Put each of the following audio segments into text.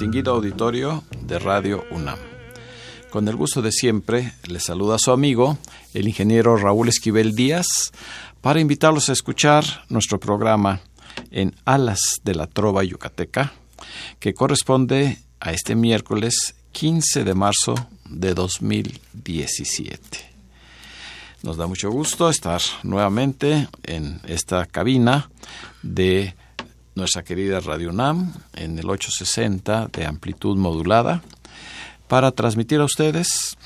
Distinguido auditorio de Radio UNAM. Con el gusto de siempre, le saluda a su amigo, el ingeniero Raúl Esquivel Díaz, para invitarlos a escuchar nuestro programa en Alas de la Trova Yucateca, que corresponde a este miércoles 15 de marzo de 2017. Nos da mucho gusto estar nuevamente en esta cabina de nuestra querida Radio NAM en el 860 de amplitud modulada para transmitir a ustedes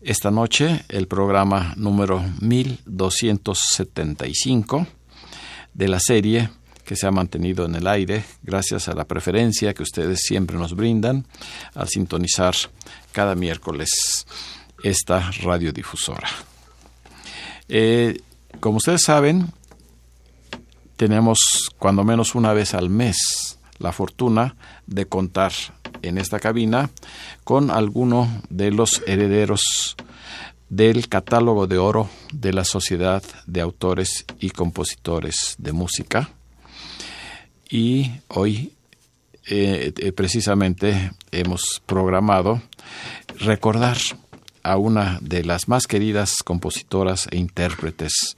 esta noche el programa número 1275 de la serie que se ha mantenido en el aire gracias a la preferencia que ustedes siempre nos brindan al sintonizar cada miércoles esta radiodifusora. Eh, como ustedes saben, tenemos cuando menos una vez al mes la fortuna de contar en esta cabina con alguno de los herederos del catálogo de oro de la Sociedad de Autores y Compositores de Música. Y hoy eh, eh, precisamente hemos programado recordar a una de las más queridas compositoras e intérpretes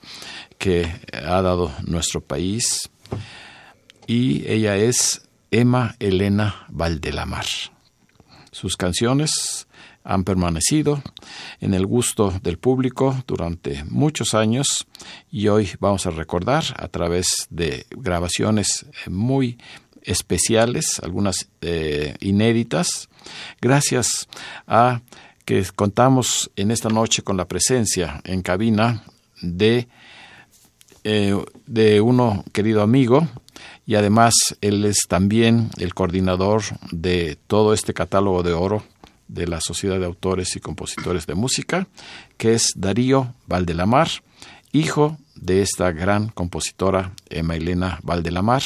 que ha dado nuestro país y ella es Emma Elena Valdelamar. Sus canciones han permanecido en el gusto del público durante muchos años y hoy vamos a recordar a través de grabaciones muy especiales, algunas eh, inéditas, gracias a que contamos en esta noche con la presencia en cabina de eh, de uno querido amigo y además él es también el coordinador de todo este catálogo de oro de la Sociedad de Autores y Compositores de Música, que es Darío Valdelamar, hijo de esta gran compositora Emma Elena Valdelamar,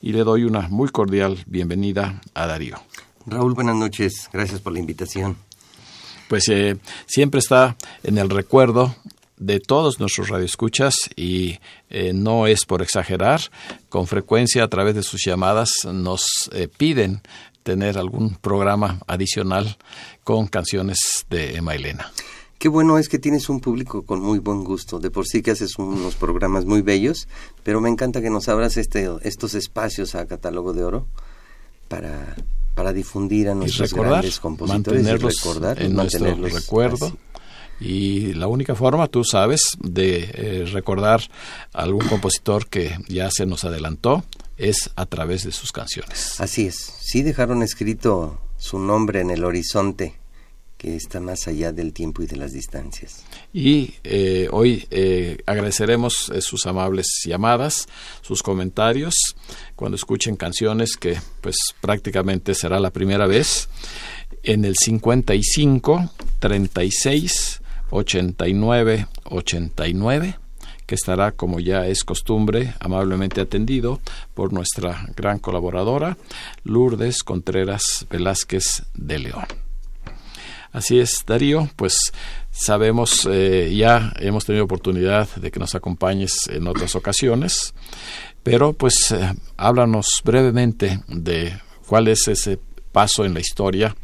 y le doy una muy cordial bienvenida a Darío. Raúl, buenas noches, gracias por la invitación. Pues eh, siempre está en el recuerdo de todos nuestros radioescuchas y eh, no es por exagerar, con frecuencia a través de sus llamadas nos eh, piden tener algún programa adicional con canciones de Emma Elena. Qué bueno es que tienes un público con muy buen gusto. De por sí que haces unos programas muy bellos, pero me encanta que nos abras este, estos espacios a Catálogo de Oro para, para difundir a nuestros grandes compositores y recordar en nuestro recuerdo. Y la única forma, tú sabes, de eh, recordar a algún compositor que ya se nos adelantó es a través de sus canciones. Así es. Sí dejaron escrito su nombre en el horizonte que está más allá del tiempo y de las distancias. Y eh, hoy eh, agradeceremos sus amables llamadas, sus comentarios, cuando escuchen canciones que pues prácticamente será la primera vez en el 55 36 8989 que estará, como ya es costumbre, amablemente atendido por nuestra gran colaboradora, Lourdes Contreras Velázquez de León. Así es, Darío, pues sabemos, eh, ya hemos tenido oportunidad de que nos acompañes en otras ocasiones, pero pues eh, háblanos brevemente de cuál es ese paso en la historia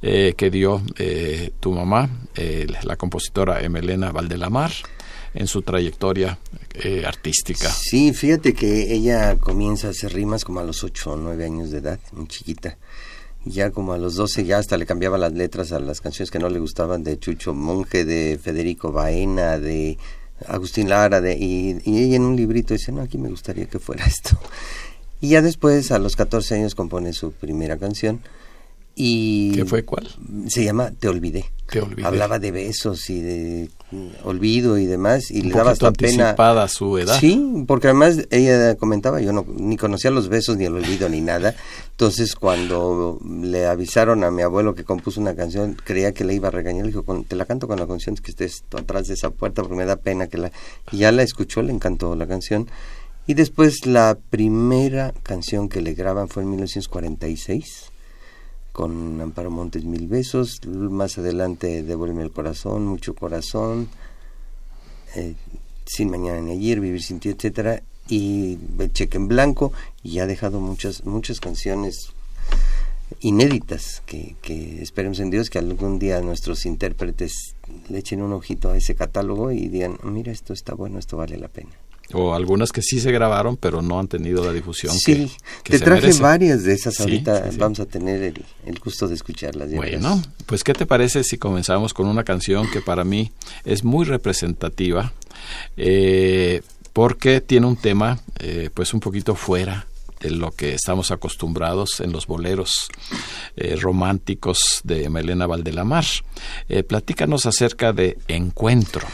eh, que dio eh, tu mamá, eh, la compositora Emelena Valdelamar, en su trayectoria artística. Sí, fíjate que ella comienza a hacer rimas como a los 8 o 9 años de edad, muy chiquita. Ya como a los 12 ya hasta le cambiaba las letras a las canciones que no le gustaban de Chucho Monje, de Federico Baena, de Agustín Lara, de, y, y ella en un librito dice, no, aquí me gustaría que fuera esto Y ya después, a los 14 años, compone su primera canción. Y ¿Qué fue cuál? Se llama Te Olvidé. Te olvidé. Hablaba de besos y de olvido y demás. Y Un le daba hasta pena. a su edad. Sí, porque además ella comentaba, yo no ni conocía los besos ni el olvido ni nada. Entonces cuando le avisaron a mi abuelo que compuso una canción, creía que le iba a regañar, le dijo, "Con- te la canto con la canción que estés atrás de esa puerta porque me da pena que la... Y ya la escuchó, le encantó la canción. Y después la primera canción que le graban fue en 1946 con Amparo Montes Mil Besos, más adelante Devuélveme el Corazón, Mucho Corazón, eh, Sin Mañana ni Ayer, Vivir Sin Ti, etcétera, y El Cheque en Blanco, y ha dejado muchas, muchas canciones inéditas que, que esperemos en Dios que algún día nuestros intérpretes le echen un ojito a ese catálogo y digan, mira, esto está bueno, esto vale la pena. O algunas que sí se grabaron, pero no han tenido la difusión Sí, que, que te traje varias de esas ahorita, sí, sí. vamos a tener el, el gusto de escucharlas. Bueno, pues ¿qué te parece si comenzamos con una canción que para mí es muy representativa? eh, porque tiene un tema eh, pues un poquito fuera de lo que estamos acostumbrados en los boleros eh, románticos de Melena Valdelamar. Eh, platícanos acerca de Encuentro.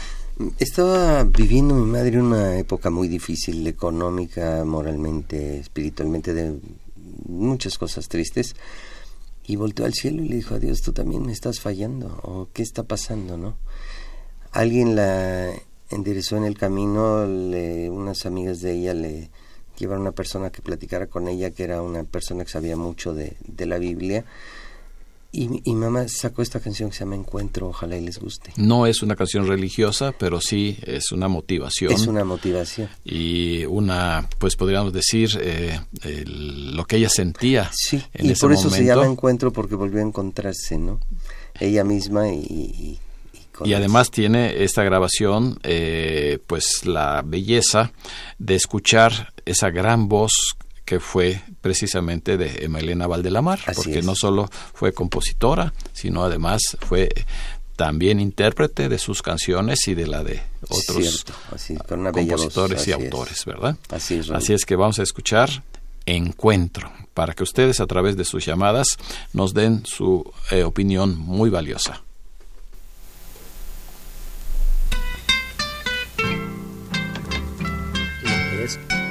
Estaba viviendo mi madre una época muy difícil, económica, moralmente, espiritualmente, de muchas cosas tristes. Y volteó al cielo y le dijo a Dios, tú también me estás fallando, o qué está pasando, ¿no? Alguien la enderezó en el camino, le- unas amigas de ella le llevaron a una persona que platicara con ella, que era una persona que sabía mucho de, de la Biblia. Y, mamá sacó esta canción que se llama Encuentro, ojalá y les guste. No es una canción religiosa, pero sí es una motivación. Es una motivación. y una, pues podríamos decir, eh, el- lo que ella sentía Sí, en y ese por eso se momento. llama encuentro porque volvió a encontrarse, ¿no? Ella misma y... y, y además tiene esta grabación, eh, pues la belleza de escuchar esa gran voz que fue precisamente de Emelena Valdelamar, Así porque es. no solo fue compositora, sino además fue también intérprete de sus canciones y de la de otros Cierto, así, con una bella voz, compositores y es. autores, ¿verdad? Así es. Así es que vamos a escuchar Encuentro, para que ustedes a través de sus llamadas nos den su eh, opinión muy valiosa. Me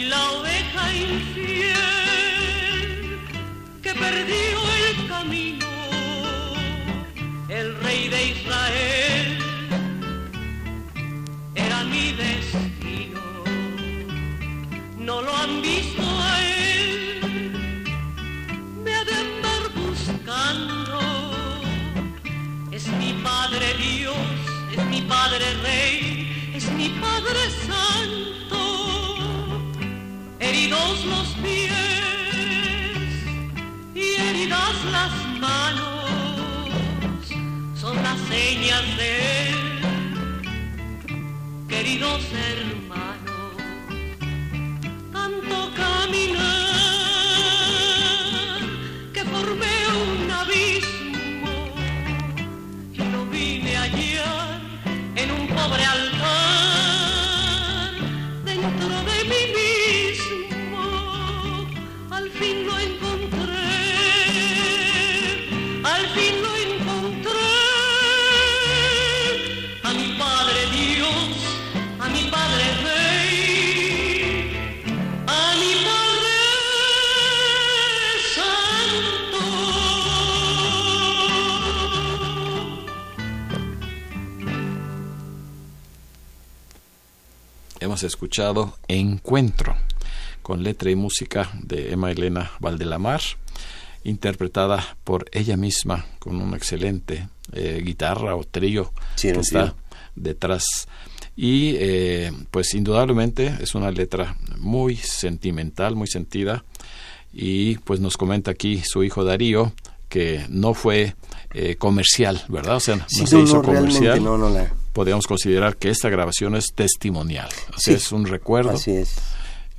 Soy la oveja infiel que perdió el camino, el rey de Israel Hemos escuchado Encuentro, con letra y música de Emma Elena Valdelamar, interpretada por ella misma con una excelente eh, guitarra o trío Sí, que está detrás. Y eh, pues indudablemente es una letra muy sentimental, muy sentida. Y pues nos comenta aquí su hijo Darío que no fue eh, comercial, ¿verdad? O sea, no Sí, se no, hizo no, comercial. no, no la... Podríamos considerar que esta grabación es testimonial. O sea, Sí, es un recuerdo Así es.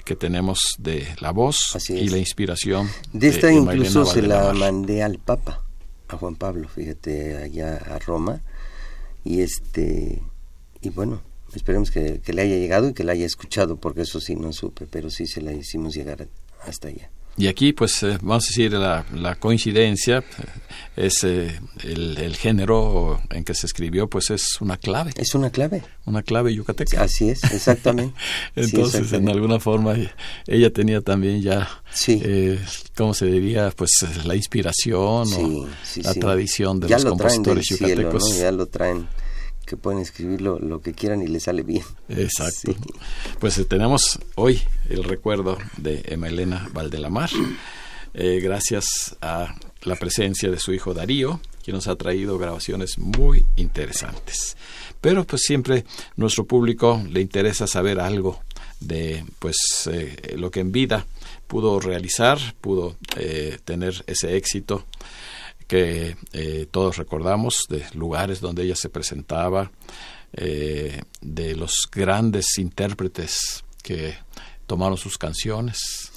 que tenemos de la voz Así y la inspiración. De esta incluso se la mandé al Papa, a Juan Pablo, fíjate, allá a Roma. Y este y bueno, esperemos que, que le haya llegado y que la haya escuchado, porque eso sí no supe, pero sí se la hicimos llegar hasta allá. Y aquí, pues, eh, vamos a decir, la, la coincidencia eh, es eh, el, el género en que se escribió, pues es una clave, Es una clave. una clave yucateca. Así es, exactamente. Sí, Entonces, en alguna forma, ella tenía también ya, Sí. eh, ¿cómo se diría? Pues la inspiración Sí, o la tradición de ya los lo traen del compositores cielo, yucatecos. ¿no? Ya lo traen, que pueden escribir lo, lo que quieran y les sale bien. Exacto. Sí. Pues eh, tenemos hoy el recuerdo de Emma Elena Valdelamar, eh, gracias a la presencia de su hijo Darío, quien nos ha traído grabaciones muy interesantes. Pero pues siempre nuestro público le interesa saber algo de pues eh, lo que en vida pudo realizar, pudo eh, tener ese éxito que eh, todos recordamos, de lugares donde ella se presentaba, eh, de los grandes intérpretes que tomaron sus canciones.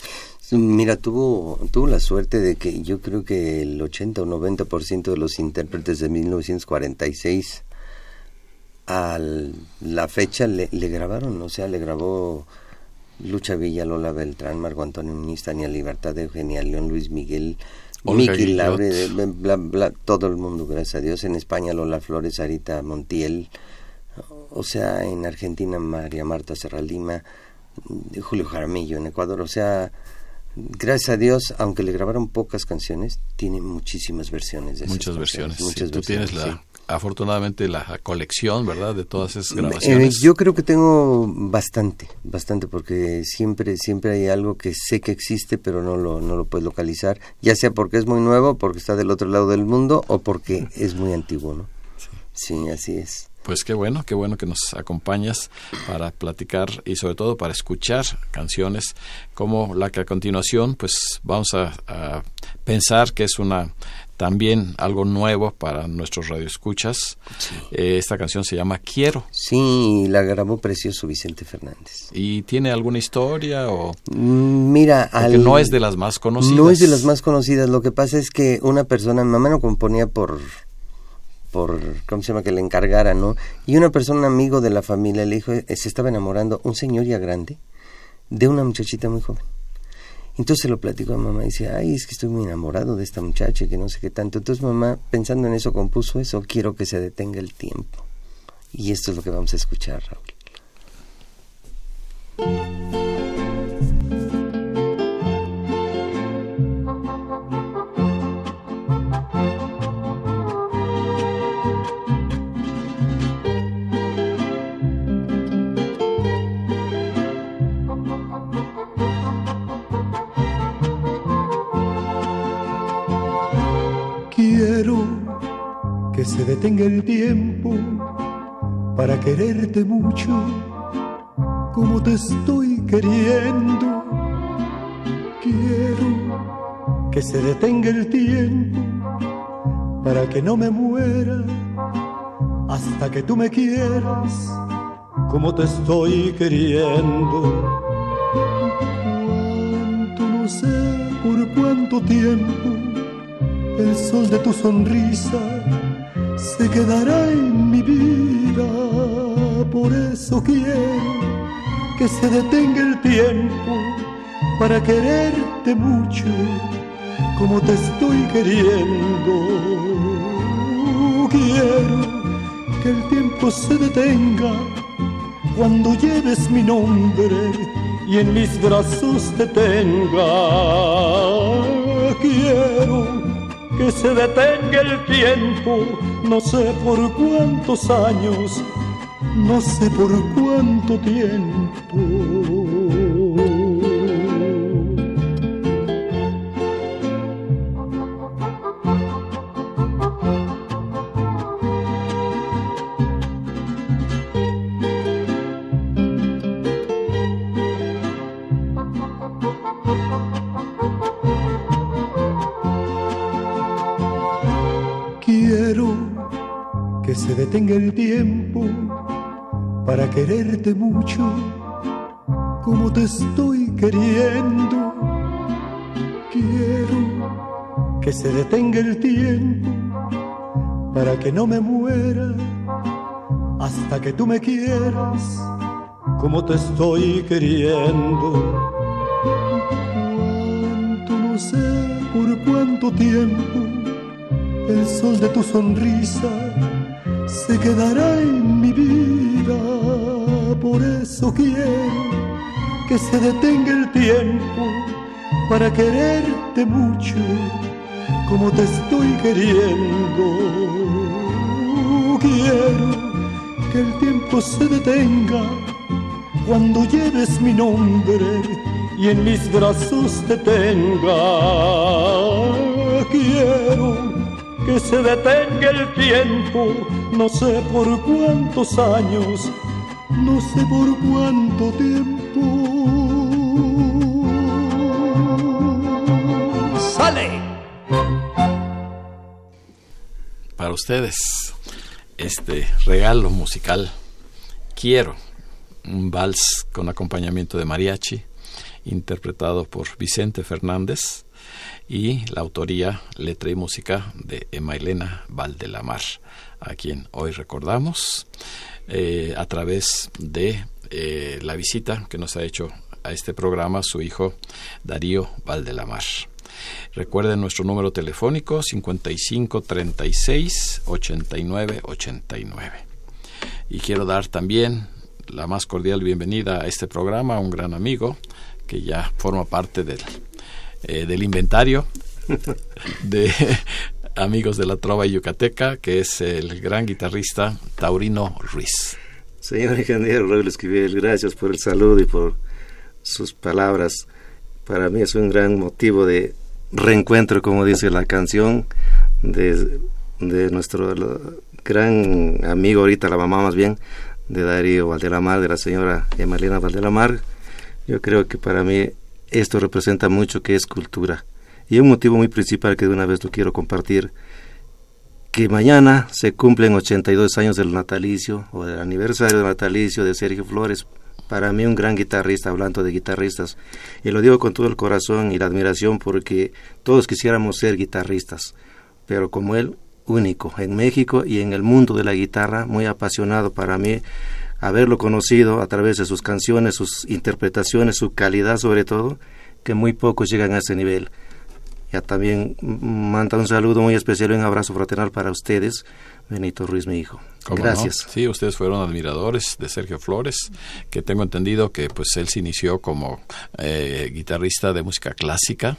Mira, tuvo, tuvo la suerte de que yo creo que el 80 o 90% de los intérpretes de 1946 a la fecha le, le grabaron, o sea, le grabó Lucha Villa, Lola Beltrán, Marco Antonio Muñiz, Tania Libertad, Eugenia León, Luis Miguel, Miki. Laure, bla, bla, todo el mundo, gracias a Dios. En España, Lola Flores, Arita Montiel, o sea, en Argentina, María Marta Serralima, Julio Jaramillo, en Ecuador, o sea, gracias a Dios, aunque le grabaron pocas canciones, tiene muchísimas versiones de Muchas versiones. Sí, muchas tú tienes la, sí. afortunadamente la colección, ¿verdad? De todas esas Eh, grabaciones. yo creo que tengo bastante, bastante, porque siempre, siempre hay algo que sé que existe, pero no lo, no lo puedes localizar, ya sea porque es muy nuevo, porque está del otro lado del mundo, o porque es muy antiguo, ¿no? Sí, así es. Pues qué bueno, qué bueno que nos acompañas para platicar y sobre todo para escuchar canciones como la que a continuación pues vamos a, a pensar que es una también algo nuevo para nuestros radioescuchas. Eh, esta canción se llama Quiero Sí, la grabó precioso Vicente Fernández. y tiene alguna historia o Mm, Mira, al- no es de las más conocidas. No es de las más conocidas. Lo que pasa es que una persona, mi mamá no componía por, por, ¿cómo se llama? Que le encargara, ¿no? Y una persona, amigo de la familia, le dijo, eh, se estaba enamorando, un señor ya grande, de una muchachita muy joven. Entonces se lo platicó a mamá y dice, ay, es que estoy muy enamorado de esta muchacha y que no sé qué tanto. Entonces mamá, pensando en eso, compuso eso, quiero que se detenga el tiempo. Y esto es lo que vamos a escuchar, Raúl. Que se detenga el tiempo para quererte mucho como te estoy queriendo. Quiero que se detenga el tiempo para que no me muera hasta que tú me quieras como te estoy queriendo. Cuánto no sé por cuánto tiempo el sol de tu sonrisa se quedará en mi vida. Por eso quiero que se detenga el tiempo para quererte mucho como te estoy queriendo. Quiero que el tiempo se detenga cuando lleves mi nombre y en mis brazos te tenga. Quiero que se detenga el tiempo, no sé por cuántos años, no sé por cuánto tiempo. Quererte mucho como te estoy queriendo. Quiero que se detenga el tiempo para que no me muera hasta que tú me quieras como te estoy queriendo. Cuánto no sé por cuánto tiempo el sol de tu sonrisa se quedará en mi vida. Por eso quiero que se detenga el tiempo para quererte mucho como te estoy queriendo. Quiero que el tiempo se detenga cuando lleves mi nombre y en mis brazos te tenga. Quiero que se detenga el tiempo, no sé por cuántos años, no sé por cuánto tiempo. ¡Sale! Para ustedes, este regalo musical, quiero un vals con acompañamiento de mariachi, interpretado por Vicente Fernández, y la autoría, letra y música de Emma Elena Valdelamar, a quien hoy recordamos eh, a través de eh, la visita que nos ha hecho a este programa su hijo Darío Valdelamar. Recuerden nuestro número telefónico 55 36 89 89. Y quiero dar también la más cordial bienvenida a este programa a un gran amigo que ya forma parte del eh, del inventario de amigos de la trova yucateca, que es el gran guitarrista Taurino Ruiz. Señor ingeniero Raúl Esquivel, gracias por el saludo y por sus palabras. Para mí es un gran motivo de reencuentro, como dice la canción, de, de nuestro gran amigo, ahorita la mamá más bien, de Darío Valdelamar, de la señora Emalina Valdelamar. Yo creo que para mí esto representa mucho que es cultura. Y un motivo muy principal que de una vez lo quiero compartir, que mañana se cumplen 82 años del natalicio o del aniversario del natalicio de Sergio Flores. Para mí un gran guitarrista, hablando de guitarristas. Y lo digo con todo el corazón y la admiración porque todos quisiéramos ser guitarristas. Pero como él, único en México y en el mundo de la guitarra, muy apasionado para mí haberlo conocido a través de sus canciones, sus interpretaciones, su calidad sobre todo, que muy pocos llegan a ese nivel. Ya también manda un saludo muy especial y un abrazo fraternal para ustedes, Benito Ruiz, mi hijo. Gracias. Sí, ustedes fueron admiradores de Sergio Flores, que tengo entendido que pues él se inició como eh, guitarrista de música clásica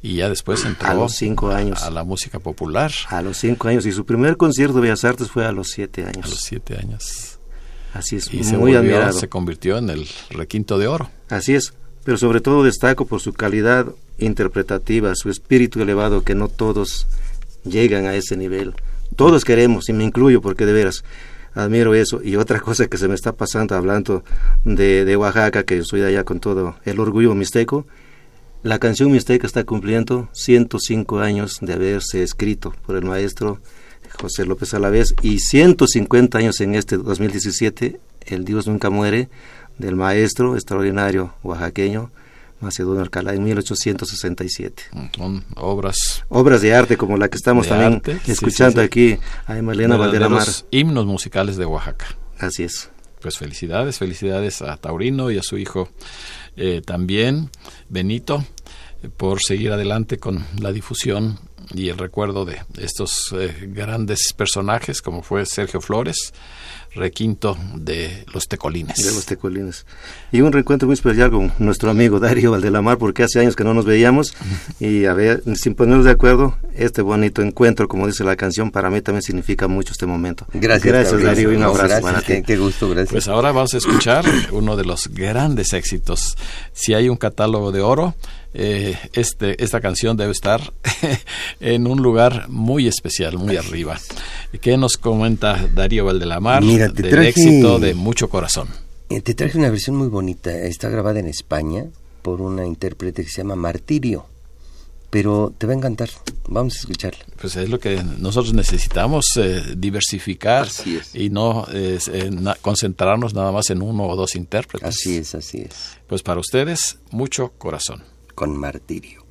y ya después entró a los cinco años a la música popular. A los cinco años y su primer concierto de Bellas Artes fue a los siete años. A los siete años. Así es, y muy se admirado. Se convirtió en el requinto de oro. Así es, pero sobre todo destaco por su calidad interpretativa, su espíritu elevado, que no todos llegan a ese nivel. Todos queremos, y me incluyo porque de veras admiro eso. Y otra cosa que se me está pasando hablando de, de Oaxaca, que yo soy de allá con todo el orgullo mixteco, la canción mixteca está cumpliendo 105 años de haberse escrito por el maestro José López Alavés, y 150 años en este 2017, El Dios Nunca Muere, del maestro extraordinario oaxaqueño Macedonio Alcalá en 1867. Son obras. Obras de arte como la que estamos también arte, escuchando sí, sí, sí. aquí a Emalena Valdelamar. himnos musicales de Oaxaca. Así es. Pues felicidades, felicidades a Taurino y a su hijo eh, también, Benito, por seguir adelante con la difusión y el recuerdo de estos eh, grandes personajes como fue Sergio Flores, requinto de los Tecolines. De los Tecolines. Y un reencuentro muy especial con nuestro amigo Darío Valdelamar, porque hace años que no nos veíamos y a ver, sin ponernos de acuerdo, este bonito encuentro, como dice la canción, para mí también significa mucho este momento. Gracias, gracias Darío, y un abrazo gracias, para ti. Qué, qué gusto, gracias. Pues ahora vamos a escuchar uno de los grandes éxitos. Si hay un catálogo de oro, eh, este, esta canción debe estar en un lugar muy especial, muy arriba. ¿Qué nos comenta Darío Valdelamar Mira, te del traje- éxito de Mucho Corazón? Eh, Te traje una versión muy bonita. Está grabada en España por una intérprete que se llama Martirio. pero te va a encantar. Vamos a escucharla. Pues es lo que nosotros necesitamos, eh, diversificar y no eh, concentrarnos nada más en uno o dos intérpretes. Así es, así es. Pues para ustedes, mucho corazón. Con martirio.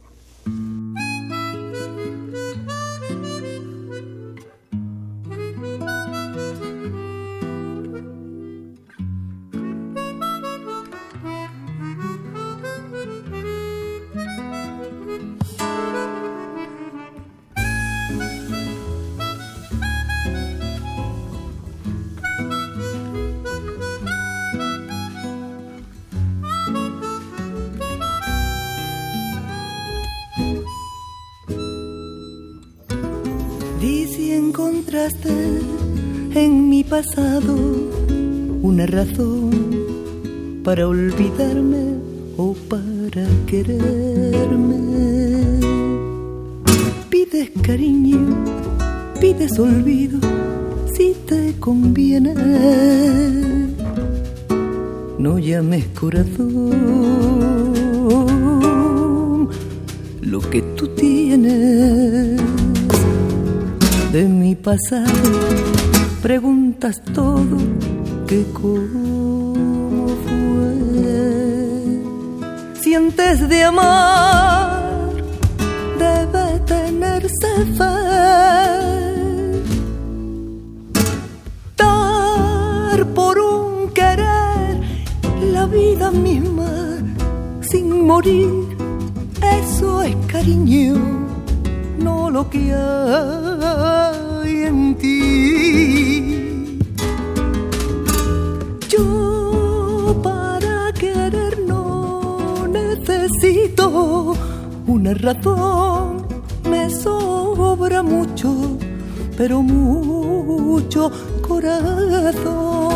En mi pasado una razón para olvidarme o para quererme. Pides cariño, pides olvido, si te conviene. No llames corazón lo que tú tienes pasado. Preguntas todo que cómo fue. Sientes de amar, debe tenerse fe. Dar por un querer la vida misma sin morir, eso es cariño no lo en ti. Yo para querer no necesito una razón, me sobra mucho, pero mucho corazón.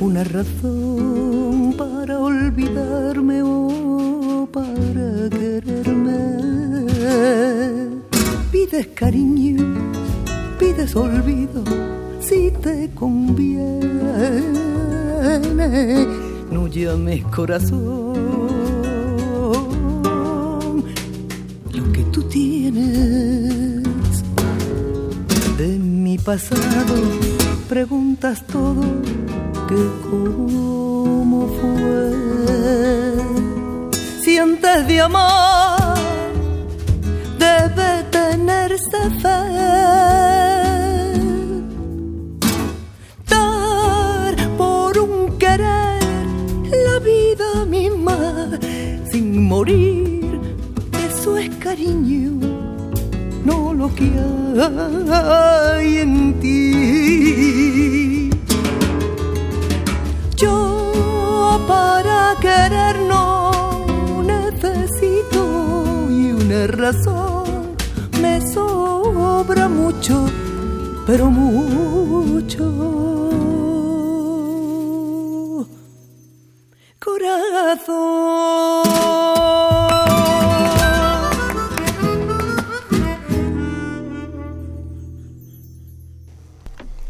Una razón para olvidarme o para quererme. Pides cariño, pides olvido, si te conviene. No llames corazón lo que tú tienes de mi pasado preguntas todo que cómo fue sientes de amar debe tenerse fe dar por un querer la vida misma sin morir eso es cariño no lo que hay en ti. Querer no necesito y una razón me sobra mucho, pero mucho. Corazón.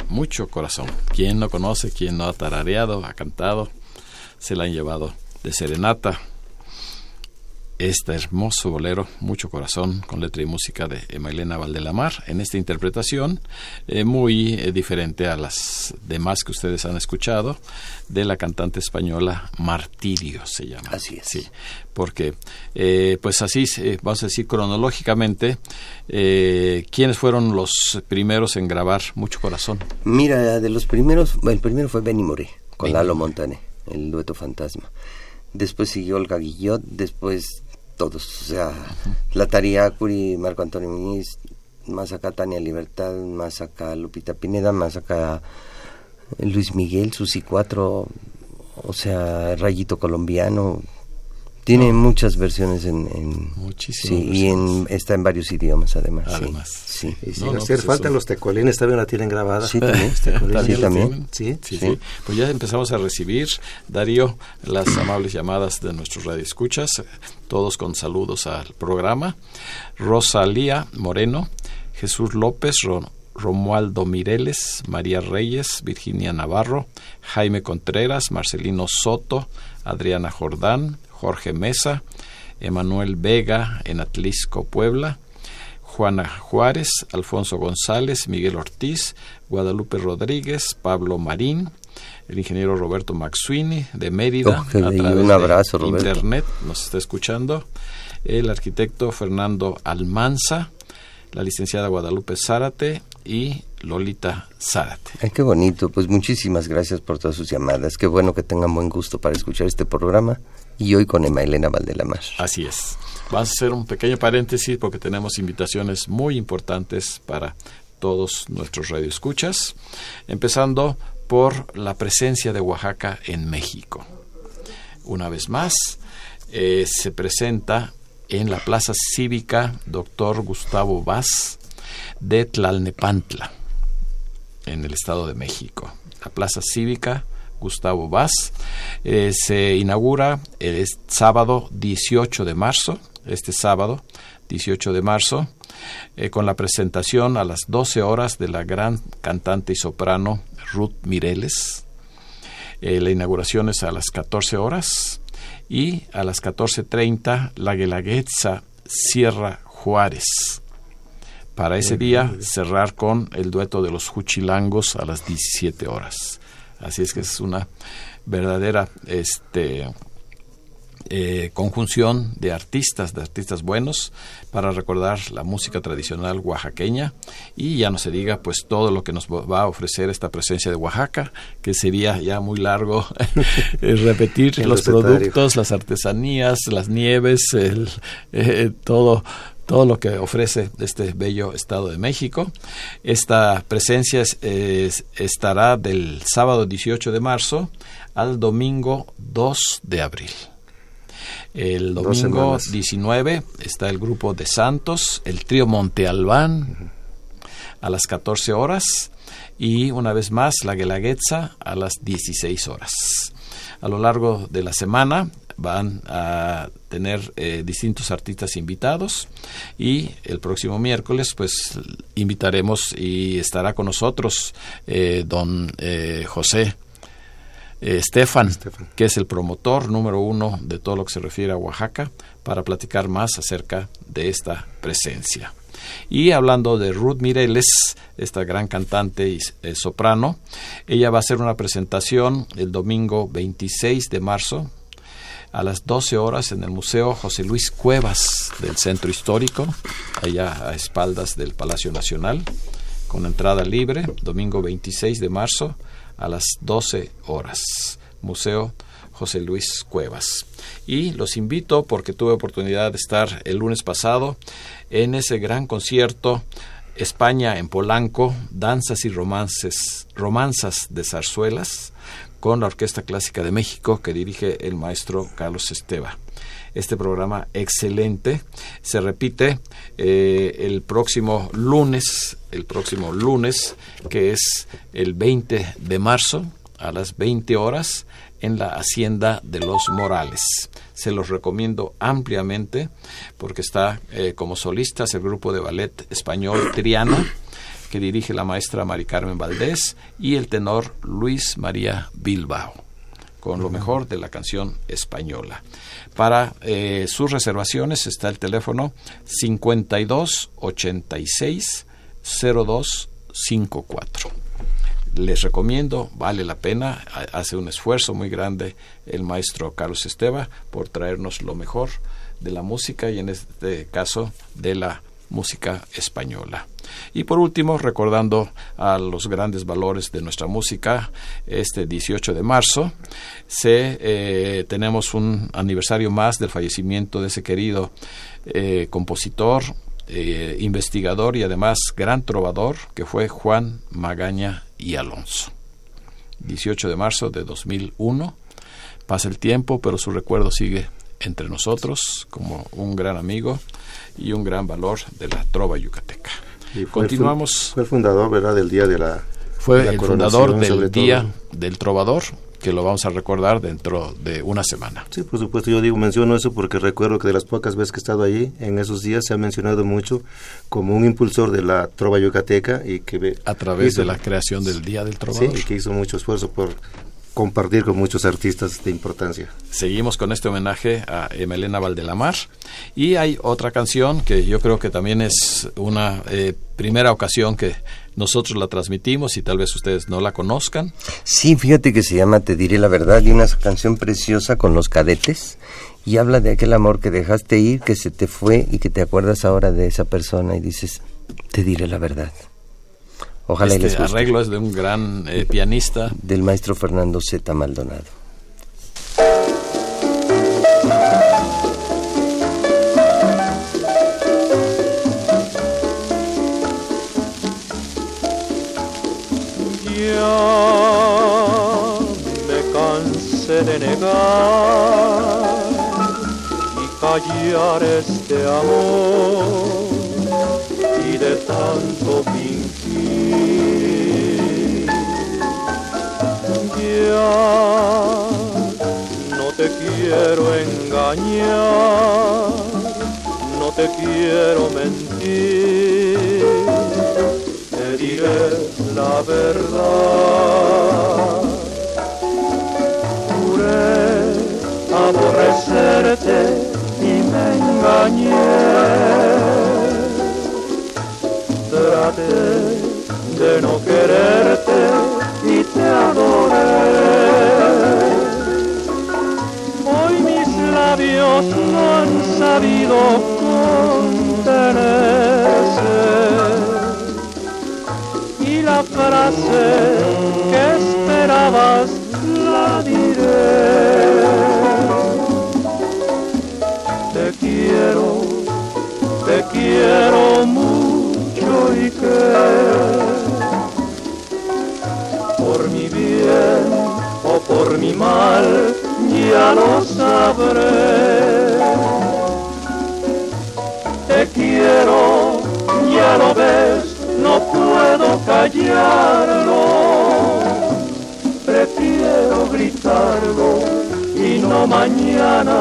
Mucho corazón. ¿Quién no conoce? ¿Quién no ha tarareado? Ha cantado. Se la han llevado de serenata. Este hermoso bolero, Mucho Corazón, con letra y música de Emailena Valdelamar, en esta interpretación eh, muy eh, diferente a las demás que ustedes han escuchado, de la cantante española Martirio se llama. Así es. Sí, porque, eh, pues así, vamos a decir cronológicamente, ¿quiénes fueron los primeros en grabar Mucho Corazón? Mira, de los primeros, el primero fue Benny Moré, con Benny. Lalo Montané, el dueto fantasma. Después siguió Olga Guillot, después todos, o sea, la Tariacuri, Marco Antonio Muñiz, más acá Tania Libertad, más acá Lupita Pineda, más acá Luis Miguel, Susi 4, o sea, Rayito Colombiano. Tiene muchas versiones en... en Muchísimas Sí, y en, está en varios idiomas además. sí. Además. Sí. Y si No, no, hacer pues falta eso- los tecolines, también la tienen grabada. Sí, también. Sí, también. Sí. Sí, Sí. sí. Pues ya empezamos a recibir, Darío, las amables llamadas de nuestros radioescuchas, todos con saludos al programa. Rosalía Moreno, Jesús López, Ro- Romualdo Mireles, María Reyes, Virginia Navarro, Jaime Contreras, Marcelino Soto, Adriana Jordán, Jorge Mesa, Emanuel Vega en Atlisco, Puebla, Juana Juárez, Alfonso González, Miguel Ortiz, Guadalupe Rodríguez, Pablo Marín, el ingeniero Roberto Maxuini de Mérida, Oh. Un abrazo, de Roberto. internet, nos está escuchando, el arquitecto Fernando Almanza, la licenciada Guadalupe Zárate y Lolita Zárate. Ay, qué bonito. Pues muchísimas gracias por todas sus llamadas. Qué bueno que tengan buen gusto para escuchar este programa. Y hoy con Emma Elena Valdelamar. Así es. Vamos a hacer un pequeño paréntesis porque tenemos invitaciones muy importantes para todos nuestros radioescuchas, empezando por la presencia de Oaxaca en México. Una vez más, eh, se presenta en la Plaza Cívica Doctor Gustavo Vaz de Tlalnepantla, en el Estado de México. La Plaza Cívica Gustavo Vaz eh, se inaugura el sábado 18 de marzo, este sábado 18 de marzo, eh, con la presentación a las 12 horas de la gran cantante y soprano Ruth Mireles. Eh, la inauguración es a las 14 horas y a las 14.30 la Guelaguetza Sierra Juárez. Para ese día cerrar con el dueto de los Juchilangos a las 17 horas. Así es que es una verdadera este, eh, conjunción de artistas, de artistas buenos, para recordar la música tradicional oaxaqueña. Y ya no se diga pues todo lo que nos va a ofrecer esta presencia de Oaxaca, que sería ya muy largo eh, repetir los productos, las artesanías, las nieves, el, eh, todo todo lo que ofrece este bello Estado de México. Esta presencia es- es- estará del sábado 18 de marzo al domingo 2 de abril. El domingo semanas. 19 está el grupo de Santos, el trío Monte Albán a las 14 horas y una vez más la Guelaguetza a las 16 horas. A lo largo de la semana van a tener eh, distintos artistas invitados y el próximo miércoles pues invitaremos y estará con nosotros eh, don eh, José eh, Estefan, Estefan. que es el promotor número uno de todo lo que se refiere a Oaxaca, para platicar más acerca de esta presencia. Y hablando de Ruth Mireles, esta gran cantante y soprano, ella va a hacer una presentación el domingo 26 de marzo a las 12 horas en el Museo José Luis Cuevas del Centro Histórico, allá a espaldas del Palacio Nacional, con entrada libre, domingo 26 de marzo a las 12 horas. Museo José Luis Cuevas. Y los invito porque tuve oportunidad de estar el lunes pasado en ese gran concierto España en Polanco, danzas y romances, romanzas de zarzuelas con la Orquesta Clásica de México que dirige el maestro Carlos Esteva. Este programa excelente se repite eh, el próximo lunes, el próximo lunes, que es el 20 de marzo a las 20 horas en la Hacienda de los Morales. Se los recomiendo ampliamente porque está eh, como solistas el grupo de ballet español Triana que dirige la maestra Mari Carmen Valdés y el tenor Luis María Bilbao con lo mejor de la canción española. Para eh, sus reservaciones está el teléfono 52 86 02 54. Les recomiendo, vale la pena, ha- hace un esfuerzo muy grande el maestro Carlos Esteva por traernos lo mejor de la música y en este caso de la música española. Y por último, recordando a los grandes valores de nuestra música, este 18 de marzo se, eh, tenemos un aniversario más del fallecimiento de ese querido eh, compositor, eh, investigador y además gran trovador que fue Juan Magaña y Alonso. 18 de marzo de 2001. Pasa el tiempo, pero su recuerdo sigue entre nosotros como un gran amigo y un gran valor de la trova yucateca. Y fue Continuamos. Fue el fundador, ¿verdad?, del día de la. Fue de la el fundador del todo. Día del Trovador, que lo vamos a recordar dentro de una semana. Sí, por supuesto, yo digo, menciono eso porque recuerdo que de las pocas veces que he estado allí, en esos días se ha mencionado mucho como un impulsor de la trova yucateca y que A través hizo- de la creación del Día del Sí, Trovador. y que hizo mucho esfuerzo por compartir con muchos artistas de importancia. Seguimos con este homenaje a Emelena Valdelamar. Y hay otra canción que yo creo que también es una eh, primera ocasión que nosotros la transmitimos y tal vez ustedes no la conozcan. Sí, fíjate que se llama Te diré la verdad y una canción preciosa con los cadetes y habla de aquel amor que dejaste ir, que se te fue y que te acuerdas ahora de esa persona y dices, te diré la verdad. Ojalá y les este guste. arreglo es de un gran eh, pianista. Del maestro Fernando Z. Maldonado. Ya me cansé de negar y callar este amor y de tanto fingir. Ya no te quiero engañar, no te quiero mentir te diré la verdad. Juré aborrecerte y me engañé. De no quererte y te adoré. Hoy mis labios no han sabido contenerse y la frase que esperabas la diré. Te quiero, te quiero mucho ya lo sabré. Te quiero, ya lo ves, no puedo callarlo. Prefiero gritarlo y no mañana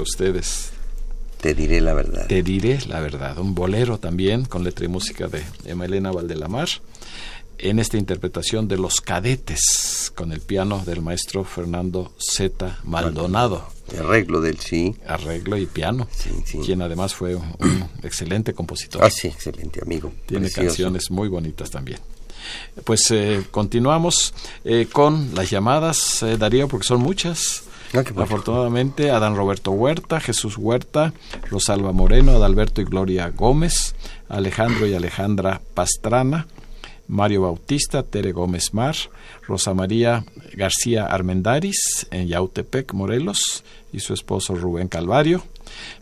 para ustedes. Te diré la verdad. Te diré la verdad. Un bolero también con letra y música de Emelena Valdelamar. En esta interpretación de Los Cadetes con el piano del maestro Fernando Z. Maldonado. Arreglo del sí. Arreglo y piano. Sí, sí. Quien además fue un, un excelente compositor. Ah, sí, excelente amigo. Tiene Precioso. canciones muy bonitas también. Pues eh, continuamos eh, con las llamadas, eh, Darío, porque son muchas. Ah. Afortunadamente, Adán Roberto Huerta, Jesús Huerta, Rosalba Moreno, Adalberto y Gloria Gómez, Alejandro y Alejandra Pastrana, Mario Bautista, Tere Gómez Mar, Rosa María García Armendaris en Yautepec, Morelos, y su esposo Rubén Calvario,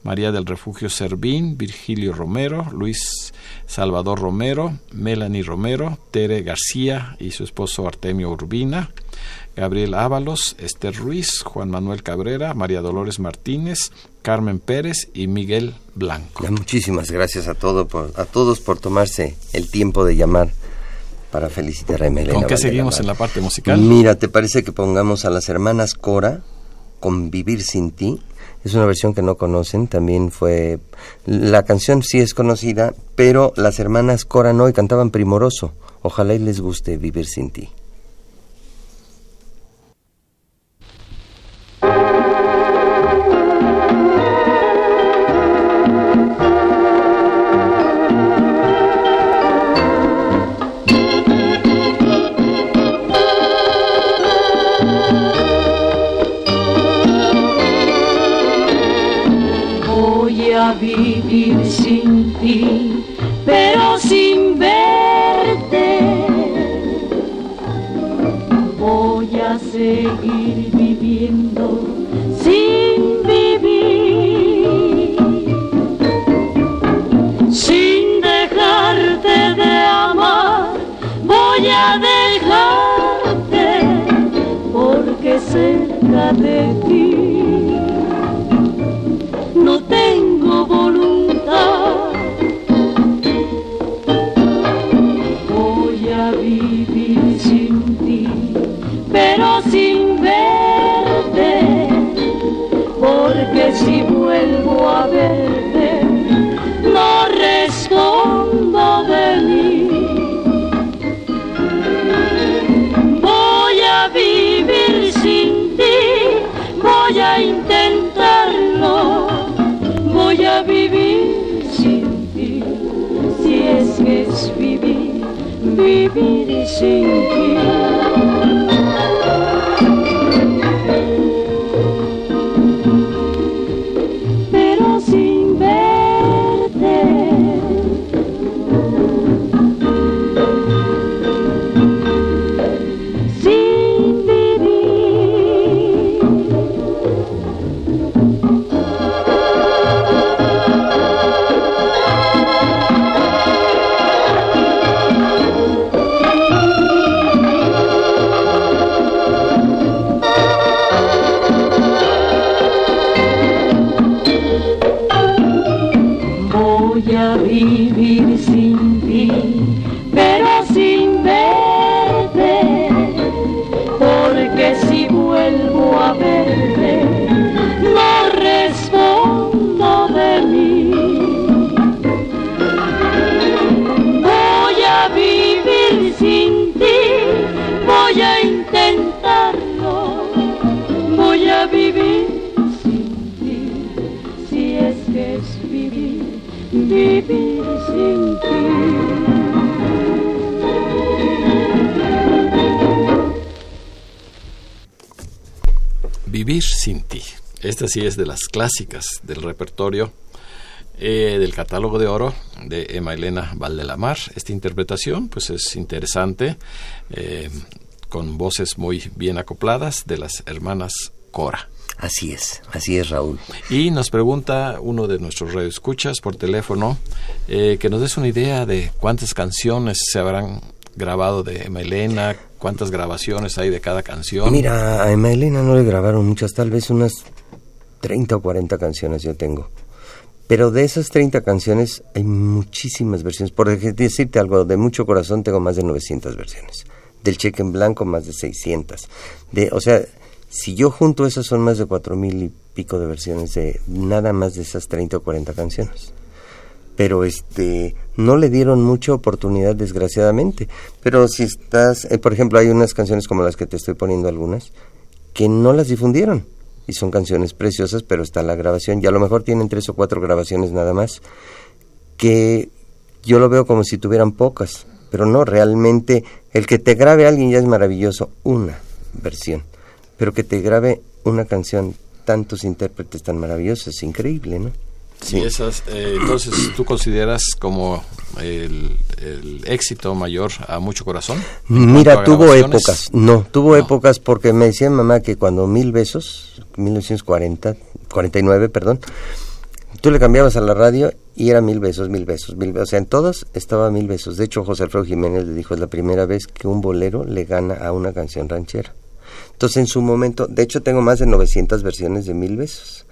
María del Refugio Servín, Virgilio Romero, Luis Salvador Romero, Melanie Romero, Tere García y su esposo Artemio Urbina, Gabriel Ábalos, Esther Ruiz, Juan Manuel Cabrera, María Dolores Martínez, Carmen Pérez y Miguel Blanco. muchísimas gracias a, todo por, a todos por tomarse el tiempo de llamar para felicitar a Emelena. ¿Con qué seguimos en la parte musical? Mira, ¿te parece que pongamos a las hermanas Cora con Vivir sin ti? Es una versión que no conocen, también fue... La canción sí es conocida, pero las hermanas Cora no y cantaban primoroso. Ojalá y les guste Vivir sin ti. A dejarte porque cerca de ti vivir sin ti. Esta sí es de las clásicas del repertorio eh, del catálogo de oro de Emma Elena Valdelamar. Esta interpretación pues es interesante, eh, con voces muy bien acopladas de las hermanas Cora. Así es, así es Raúl. Y nos pregunta uno de nuestros radioescuchas por teléfono eh, que nos des una idea de cuántas canciones se habrán grabado de Emma Elena, cuántas grabaciones hay de cada canción. Mira, a Emma Elena no le grabaron muchas, tal vez unas 30 o 40 canciones yo tengo. Pero de esas 30 canciones hay muchísimas versiones. Por decirte algo, de mucho corazón tengo más de 900 versiones. Del cheque en blanco más de 600. De, o sea, si yo junto esas son más de cuatro mil y pico de versiones de nada más de esas 30 o 40 canciones. Pero este no le dieron mucha oportunidad desgraciadamente. Pero si estás, eh, por ejemplo, hay unas canciones como las que te estoy poniendo algunas que no las difundieron y son canciones preciosas, pero está la grabación y a lo mejor tienen tres o cuatro grabaciones nada más, que yo lo veo como si tuvieran pocas, pero no, realmente el que te grabe alguien ya es maravilloso, una versión, pero que te grabe una canción, tantos intérpretes tan maravillosos, es increíble, ¿no? Y esas, eh, entonces, ¿tú consideras como el, el éxito mayor a mucho corazón? Mira, tuvo épocas. No, tuvo épocas porque me decía mamá que cuando Mil Besos, 1940, 49, perdón, tú le cambiabas a la radio y era Mil Besos, Mil Besos, Mil Besos. O sea, en todas estaba Mil Besos. De hecho, José Alfredo Jiménez le dijo, es la primera vez que un bolero le gana a una canción ranchera. Entonces, en su momento, de hecho, tengo más de 900 versiones de Mil Besos.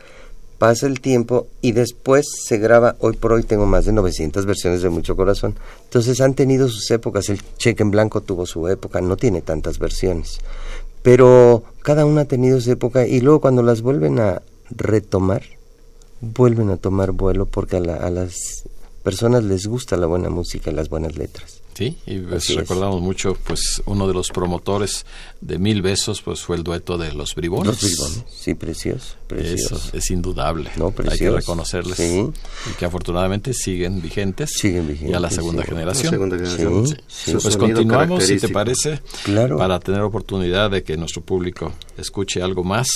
Pasa el tiempo y después se graba, hoy por hoy tengo más de 900 versiones de Mucho Corazón. Entonces han tenido sus épocas, el Cheque en Blanco tuvo su época, no tiene tantas versiones. Pero cada una ha tenido su época y luego cuando las vuelven a retomar, vuelven a tomar vuelo porque a, la- a las personas les gusta la buena música y las buenas letras. Sí, y pues recordamos mucho, pues uno de los promotores de Mil Besos, pues fue el dueto de Los Bribones. Los Bribones, sí, precioso, precioso. Eso es indudable. No, Hay que reconocerles. Sí. Y que afortunadamente siguen vigentes. Siguen vigentes, Ya la segunda sí. generación. La segunda generación. Sí, Su sí. Pues continuamos, si te parece, Claro. para tener oportunidad de que nuestro público escuche algo más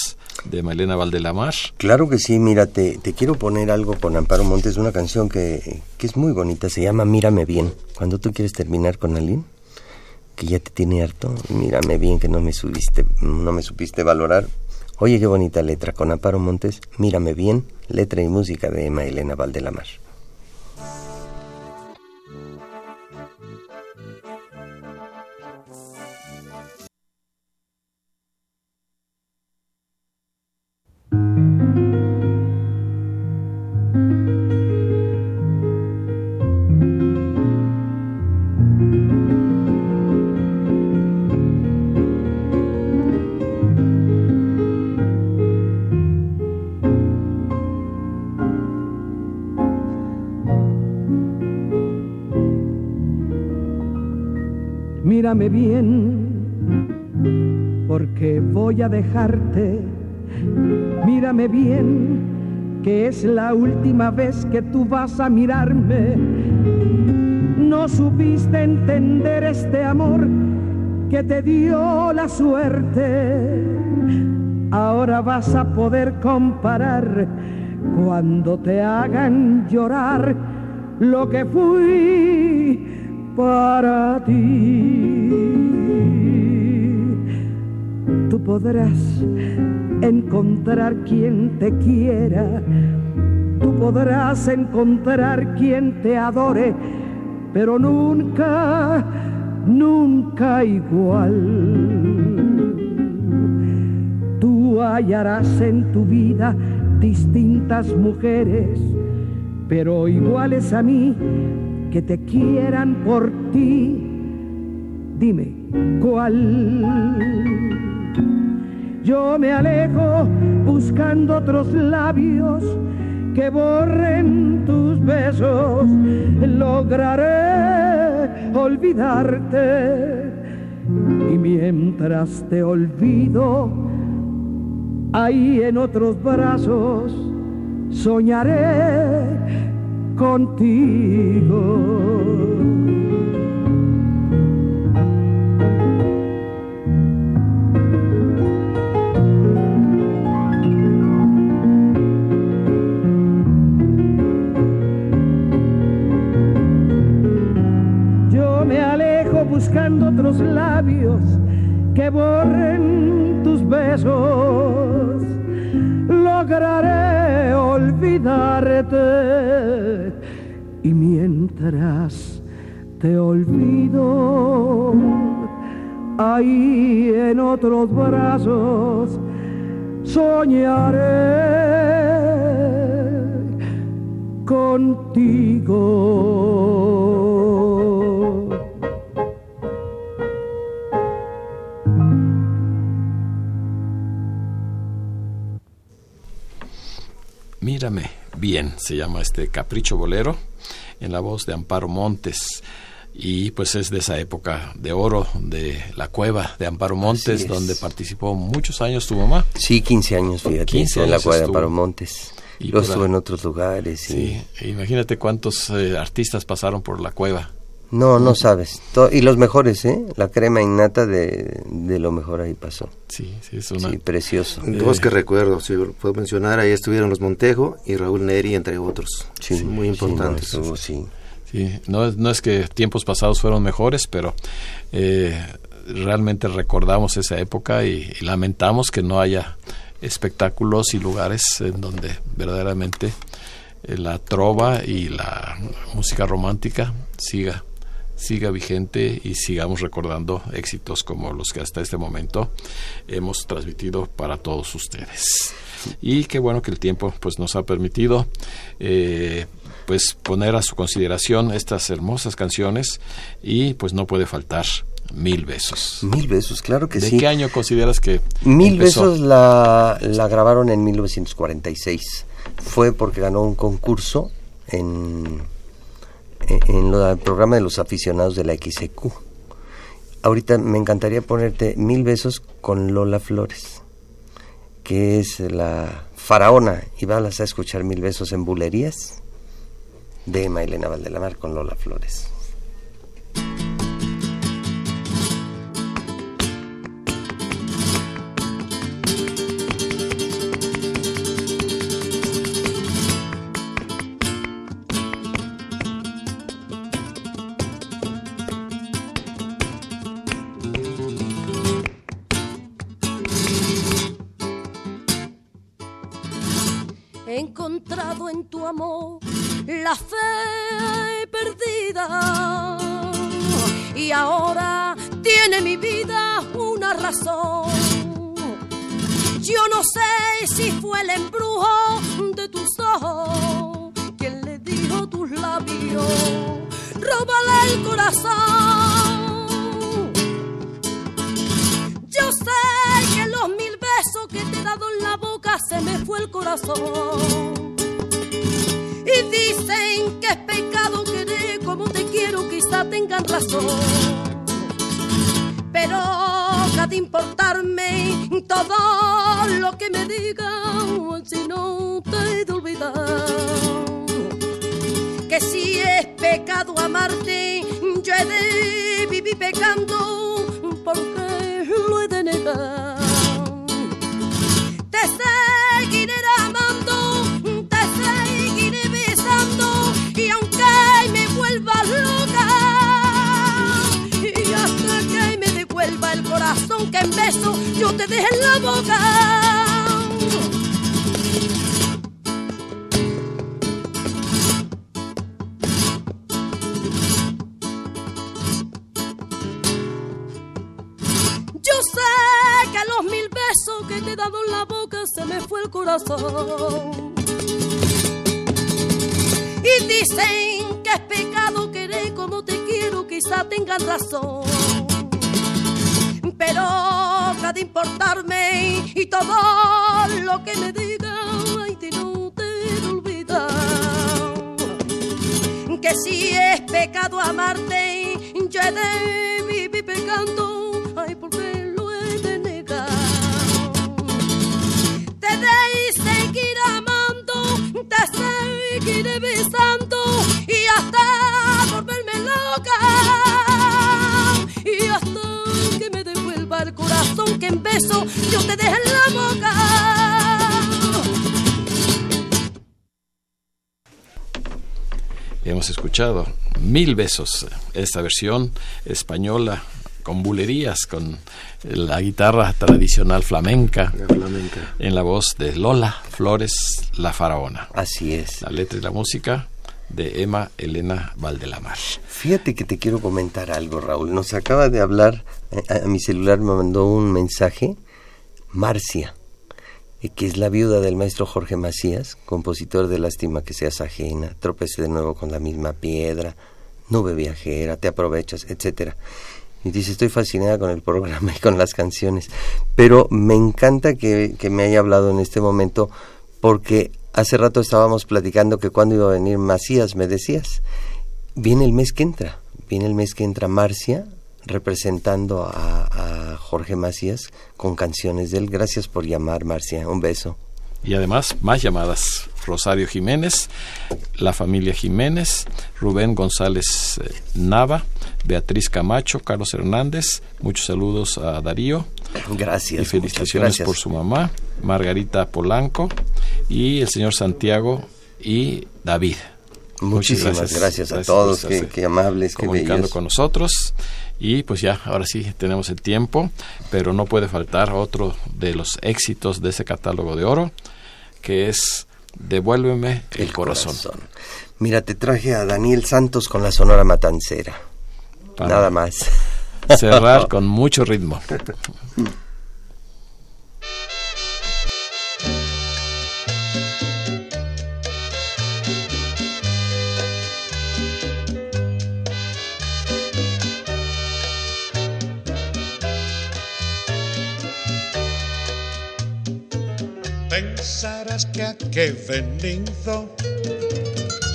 de Malena Valdelamar. Claro que sí, mira, te, te quiero poner algo con Amparo Montes, una canción que, que es muy bonita, se llama Mírame bien. Cuando tú quieres terminar con alguien que ya te tiene harto, mírame bien que no me subiste, no me supiste valorar. Oye, qué bonita letra con Amparo Montes, Mírame bien, letra y música de Emma Elena Valdelamar. Mírame bien, porque voy a dejarte. Mírame bien, que es la última vez que tú vas a mirarme. No supiste entender este amor que te dio la suerte. Ahora vas a poder comparar cuando te hagan llorar lo que fui para ti. Tú podrás encontrar quien te quiera, tú podrás encontrar quien te adore, pero nunca, nunca igual. Tú hallarás en tu vida distintas mujeres, pero iguales a mí, que te quieran por ti. Dime, ¿cuál? Yo me alejo buscando otros labios que borren tus besos. Lograré olvidarte. Y mientras te olvido, ahí en otros brazos soñaré contigo. Te olvido, ahí en otros brazos soñaré contigo. Mírame bien, se llama este Capricho Bolero, en la voz de Amparo Montes. Y pues es de esa época de oro de la cueva de Amparo Montes, es. donde participó muchos años tu mamá. Sí, 15 años, fíjate, 15 en la años cuadra de. Amparo Montes. Y estuvo ahí- en otros lugares. y- Sí, e imagínate cuántos eh, artistas pasaron por la cueva. No, no sabes. To- y los mejores, ¿eh? La crema innata de, de lo mejor ahí pasó. Sí, sí, es una... Sí, precioso. Dos que recuerdo, si puedo mencionar, ahí estuvieron los Montejo y Raúl Neri, entre otros. Sí, muy sí, importantes. no, estuvo, sí. Sí, no, es- no es que tiempos pasados fueron mejores, pero eh, realmente recordamos esa época y, y lamentamos que no haya espectáculos y lugares en donde verdaderamente eh, la trova y la música romántica siga siga vigente y sigamos recordando éxitos como los que hasta este momento hemos transmitido para todos ustedes. Y qué bueno que el tiempo pues nos ha permitido eh, pues poner a su consideración estas hermosas canciones y pues no puede faltar Mil Besos. Mil besos, claro que ¿De sí. qué año consideras que Mil empezó? besos la, la grabaron en 1946. Fue porque ganó un concurso en, en, en lo- el programa de los aficionados de la XQ. Ahorita me encantaría ponerte Mil besos con Lola Flores, que es la faraona. Y vas a escuchar Mil besos en bulerías de Mailena Valdelamar con Lola Flores. Corazón. Y dicen que es pecado querer como te quiero, quizá tengan razón. Pero que de importarme todo lo que me digan si no te he de olvidar. Que si es pecado amarte, yo he de vivir pecando porque lo he de negar. Yo te deje en la boca. Yo sé que a los mil besos que te he dado en la boca se me fue el corazón. Y dicen que es pecado querer como te quiero, quizá tengan razón. Pero ha de importarme y todo lo que me digan, ay, que no te olvidar. Que si es pecado amarte, yo he de vivir pecando, ay, porque lo he de negar. Te de seguir amando, te seguiré besando corazón que en beso yo te deje en la boca. Hemos escuchado Mil Besos, esta versión española con bulerías, con la guitarra tradicional flamenca, La flamenca. en la voz de Lola Flores, la faraona. Así es. La letra y la música de Emma Elena Valdelamar. Fíjate que te quiero comentar algo, Raúl. Nos acaba de hablar, eh, a, mi celular me mandó un mensaje, Marcia, eh, que es la viuda del maestro Jorge Macías, compositor de Lástima que seas ajena, tropece de nuevo con la misma piedra, nube viajera, te aprovechas, etcétera. Y dice, estoy fascinada con el programa y con las canciones. Pero me encanta que, que me haya hablado en este momento porque hace rato estábamos platicando que cuando iba a venir Macías, me decías. Viene el mes que entra, viene el mes que entra Marcia representando a, a Jorge Macías con canciones de él. Gracias por llamar, Marcia. Un beso. y además más llamadas. Rosario Jiménez, la familia Jiménez, Rubén González eh, Nava, Beatriz Camacho, Carlos Hernández, muchos saludos a Darío. Gracias. Y felicitaciones por su mamá, Margarita Polanco y el señor Santiago y David. Muchísimas gracias, a todos, qué, amables, qué comunicando con nosotros. Y pues ya, ahora sí tenemos el tiempo, pero no puede faltar otro de los éxitos de ese catálogo de oro, que es Devuélveme el, corazón. Mira, te traje a Daniel Santos con la Sonora Matancera. Nada más. Cerrar con mucho ritmo. pensarás que a qué venido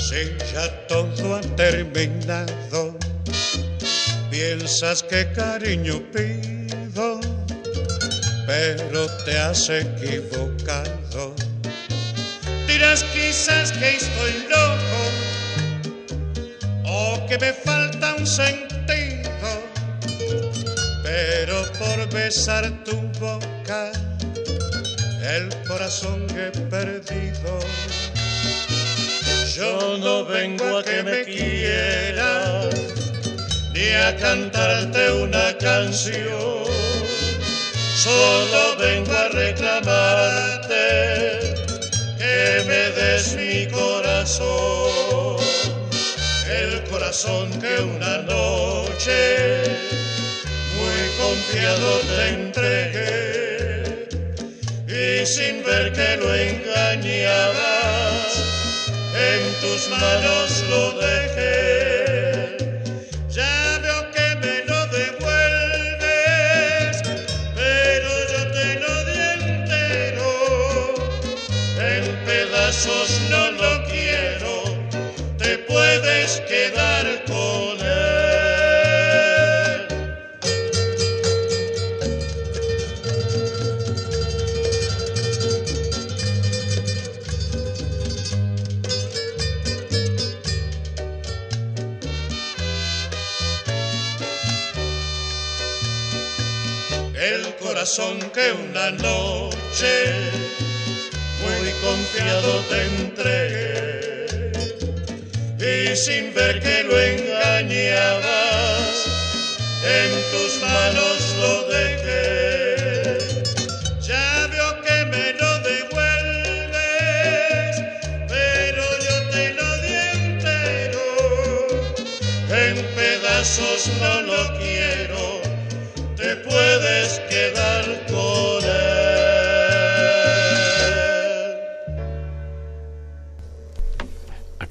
si ya todo ha terminado. Piensas que cariño pido, pero te has equivocado. Dirás quizás que estoy loco o que me falta un sentido, pero por besar tu boca el corazón he perdido. Yo no vengo a que me quieras, ni a cantarte una canción. Solo vengo a reclamarte que me des mi corazón. El corazón que una noche muy confiado te entregué y sin ver que lo engañabas, en tus manos lo dejé. Corazón que una noche muy confiado te entregué. Y sin ver que lo engañabas en tus manos lo dejé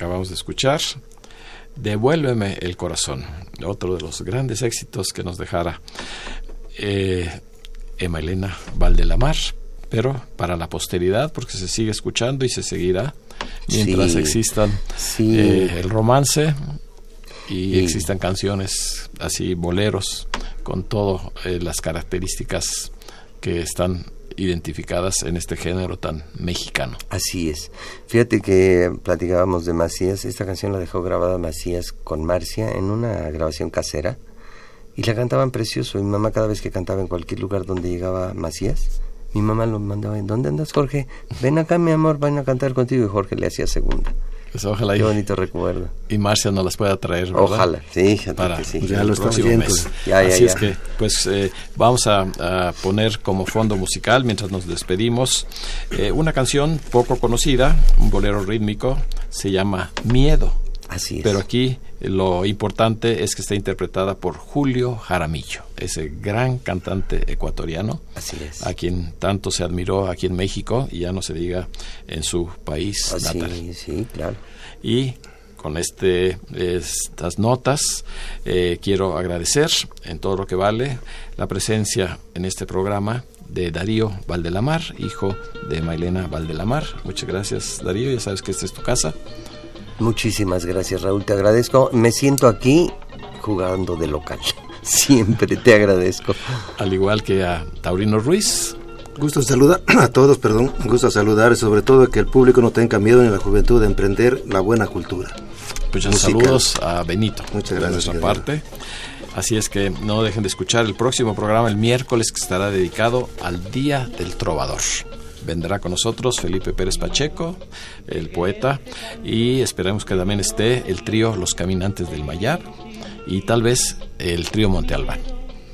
Acabamos de escuchar Devuélveme el corazón, otro de los grandes éxitos que nos dejara eh, Emma Elena Valdelamar, pero para la posteridad, porque se sigue escuchando y se seguirá mientras existan eh, el romance y, existan canciones así, boleros, con todas eh, las características que están identificadas en este género tan mexicano. Así es. Fíjate que platicábamos de Macías, esta canción la dejó grabada Macías con Marcia en una grabación casera y la cantaban precioso. Mi mamá cada vez que cantaba en cualquier lugar donde llegaba Macías, mi mamá lo mandaba, ¿dónde andas Jorge? Ven acá mi amor, van a cantar contigo y Jorge le hacía segunda. Pues ojalá Qué bonito recuerdo. Y Marcia nos las pueda traer, ¿verdad? Ojalá, sí, para sí. ya lo estamos viendo. Ya, ya, Así es que, pues, eh, vamos a, poner como fondo musical, mientras nos despedimos, eh, una canción poco conocida, un bolero rítmico, se llama Miedo. Así es. Pero aquí lo importante es que está interpretada por Julio Jaramillo, ese gran cantante ecuatoriano, Así es. a quien tanto se admiró aquí en México y ya no se diga en su país Así, natal. Sí, claro. Y con este, estas notas eh, quiero agradecer en todo lo que vale la presencia en este programa de Darío Valdelamar, hijo de Mailena Valdelamar. Muchas gracias Darío, ya sabes que esta es tu casa. Muchísimas gracias Raúl, te agradezco. Me siento aquí jugando de local. Siempre te agradezco. Al igual que a Taurino Ruiz, Gusto saludar a todos, perdón, gusto saludar y sobre todo que el público no tenga miedo en la juventud de emprender la buena cultura. Pues saludos a Benito. Muchas gracias. De nuestra parte. Así es que no dejen de escuchar el próximo programa el miércoles que estará dedicado al Día del Trovador. Vendrá con nosotros Felipe Pérez Pacheco, el poeta, y esperemos que también esté el trío Los Caminantes del Mayar y tal vez el trío Monte Albán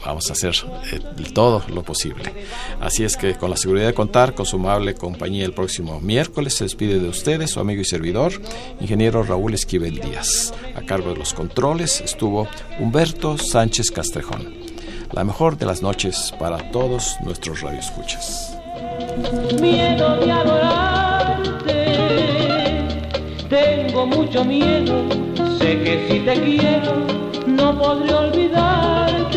vamos a hacer eh, todo lo posible. Así es que con la seguridad de contar con su amable compañía el próximo miércoles se despide de ustedes su amigo y servidor, ingeniero Raúl Esquivel Díaz. A cargo de los controles estuvo Humberto Sánchez Castrejón. La mejor de las noches para todos nuestros radioescuchas. Miedo de adorarte, tengo mucho miedo, sé que si te quiero no podré olvidarte